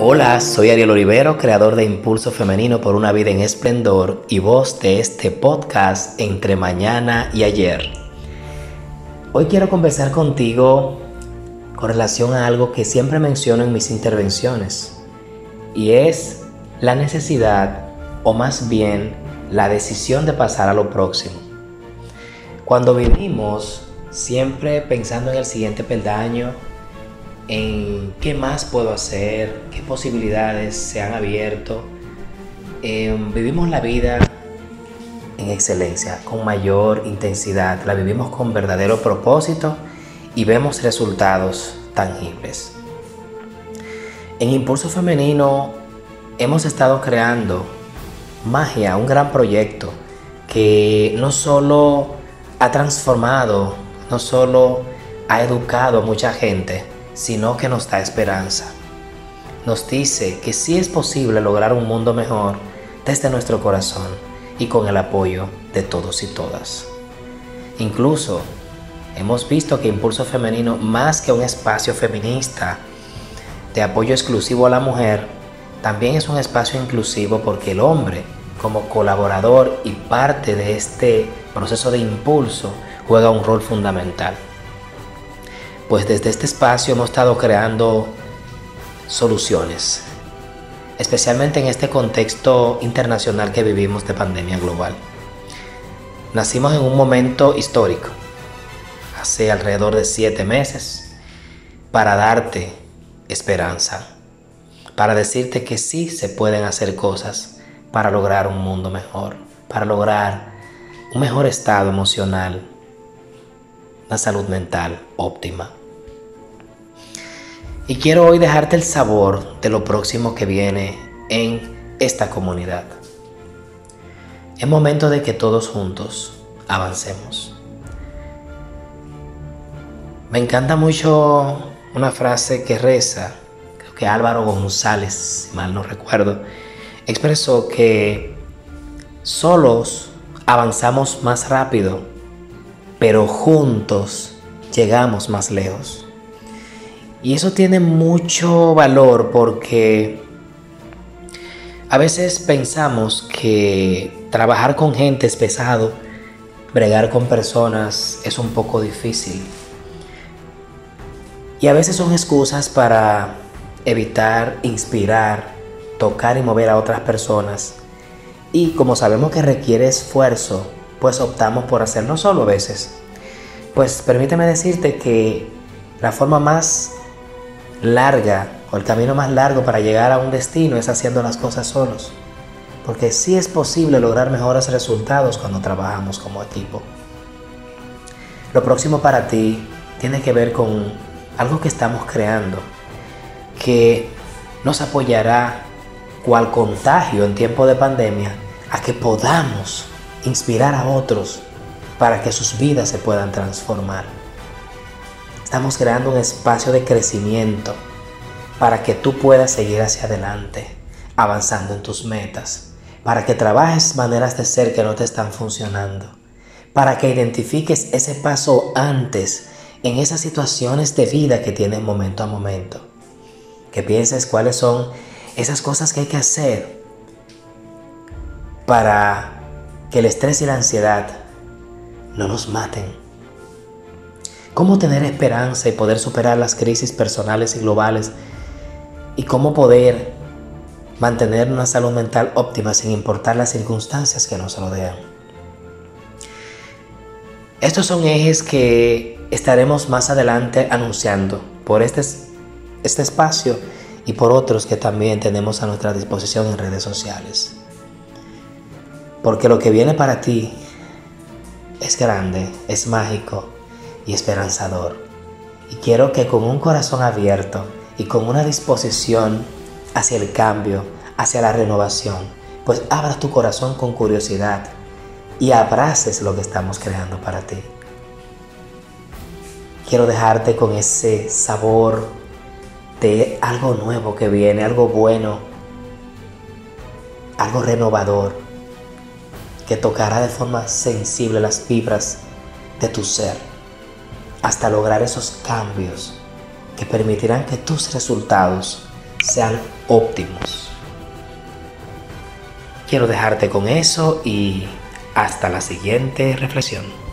Hola, soy Ariel Olivero, creador de Impulso Femenino por una vida en esplendor y voz de este podcast entre mañana y ayer. Hoy quiero conversar contigo con relación a algo que siempre menciono en mis intervenciones y es la necesidad o más bien la decisión de pasar a lo próximo. Cuando vivimos siempre pensando en el siguiente peldaño, en qué más puedo hacer, qué posibilidades se han abierto. Em, vivimos la vida en excelencia, con mayor intensidad, la vivimos con verdadero propósito y vemos resultados tangibles. En Impulso Femenino hemos estado creando magia, un gran proyecto que no solo ha transformado, no solo ha educado a mucha gente, sino que nos da esperanza. Nos dice que sí es posible lograr un mundo mejor desde nuestro corazón y con el apoyo de todos y todas. Incluso hemos visto que Impulso Femenino, más que un espacio feminista de apoyo exclusivo a la mujer, también es un espacio inclusivo porque el hombre, como colaborador y parte de este proceso de impulso, juega un rol fundamental pues desde este espacio hemos estado creando soluciones, especialmente en este contexto internacional que vivimos de pandemia global. Nacimos en un momento histórico, hace alrededor de siete meses, para darte esperanza, para decirte que sí se pueden hacer cosas para lograr un mundo mejor, para lograr un mejor estado emocional, una salud mental óptima. Y quiero hoy dejarte el sabor de lo próximo que viene en esta comunidad. Es momento de que todos juntos avancemos. Me encanta mucho una frase que reza, creo que Álvaro González, si mal no recuerdo, expresó que solos avanzamos más rápido, pero juntos llegamos más lejos. Y eso tiene mucho valor porque a veces pensamos que trabajar con gente es pesado, bregar con personas es un poco difícil. Y a veces son excusas para evitar inspirar, tocar y mover a otras personas. Y como sabemos que requiere esfuerzo, pues optamos por hacerlo solo a veces. Pues permíteme decirte que la forma más larga o el camino más largo para llegar a un destino es haciendo las cosas solos. Porque sí es posible lograr mejores resultados cuando trabajamos como equipo. Lo próximo para ti tiene que ver con algo que estamos creando, que nos apoyará cual contagio en tiempo de pandemia a que podamos inspirar a otros para que sus vidas se puedan transformar. Estamos creando un espacio de crecimiento para que tú puedas seguir hacia adelante, avanzando en tus metas, para que trabajes maneras de ser que no te están funcionando, para que identifiques ese paso antes en esas situaciones de vida que tienes momento a momento, que pienses cuáles son esas cosas que hay que hacer para que el estrés y la ansiedad no nos maten cómo tener esperanza y poder superar las crisis personales y globales y cómo poder mantener una salud mental óptima sin importar las circunstancias que nos rodean. Estos son ejes que estaremos más adelante anunciando por este, este espacio y por otros que también tenemos a nuestra disposición en redes sociales. Porque lo que viene para ti es grande, es mágico y esperanzador. Y quiero que con un corazón abierto y con una disposición hacia el cambio, hacia la renovación, pues abras tu corazón con curiosidad y abraces lo que estamos creando para ti. Quiero dejarte con ese sabor de algo nuevo que viene, algo bueno, algo renovador, que tocará de forma sensible las fibras de tu ser hasta lograr esos cambios que permitirán que tus resultados sean óptimos. Quiero dejarte con eso y hasta la siguiente reflexión.